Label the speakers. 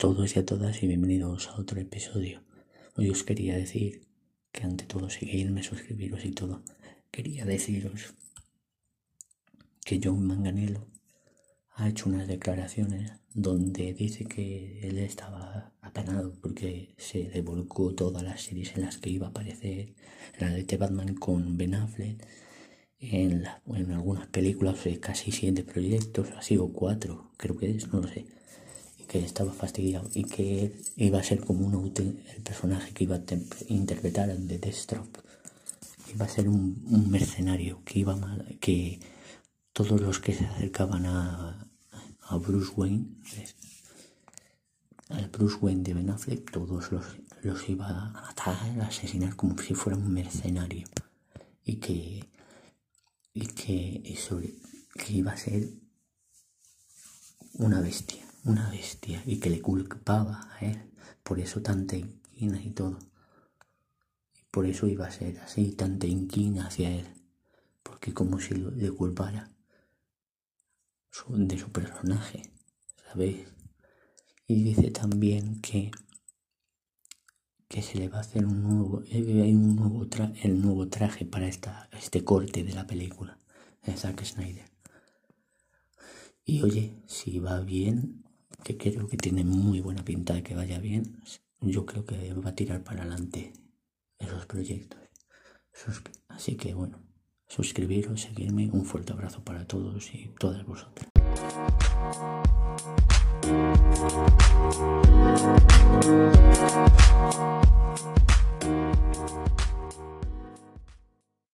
Speaker 1: todos y a todas y bienvenidos a otro episodio. Hoy os quería decir que ante todo seguirme, suscribiros y todo. Quería deciros que John Manganello ha hecho unas declaraciones donde dice que él estaba apenado porque se devolcó todas las series en las que iba a aparecer, la de The Batman con Ben Affleck, en, en algunas películas casi siete proyectos, así o cuatro, creo que es, no lo sé que estaba fastidiado y que iba a ser como un el personaje que iba a interpretar de Deathstroke. Iba a ser un, mercenario que iba mal, que todos los que se acercaban a, a Bruce Wayne al Bruce Wayne de Ben Affleck todos los, los iba a matar a asesinar como si fuera un mercenario. Y que y que eso que iba a ser una bestia una bestia y que le culpaba a él, por eso tanta inquina y todo. Por eso iba a ser así, tanta inquina hacia él, porque como si le culpara de su personaje, ¿sabéis? Y dice también que que se le va a hacer un nuevo, hay un nuevo el nuevo traje para esta, este corte de la película de Zack Snyder. Y oye, si va bien, que creo que tiene muy buena pinta de que vaya bien, yo creo que va a tirar para adelante esos proyectos. Así que bueno, suscribiros, seguirme, un fuerte abrazo para todos y todas vosotras.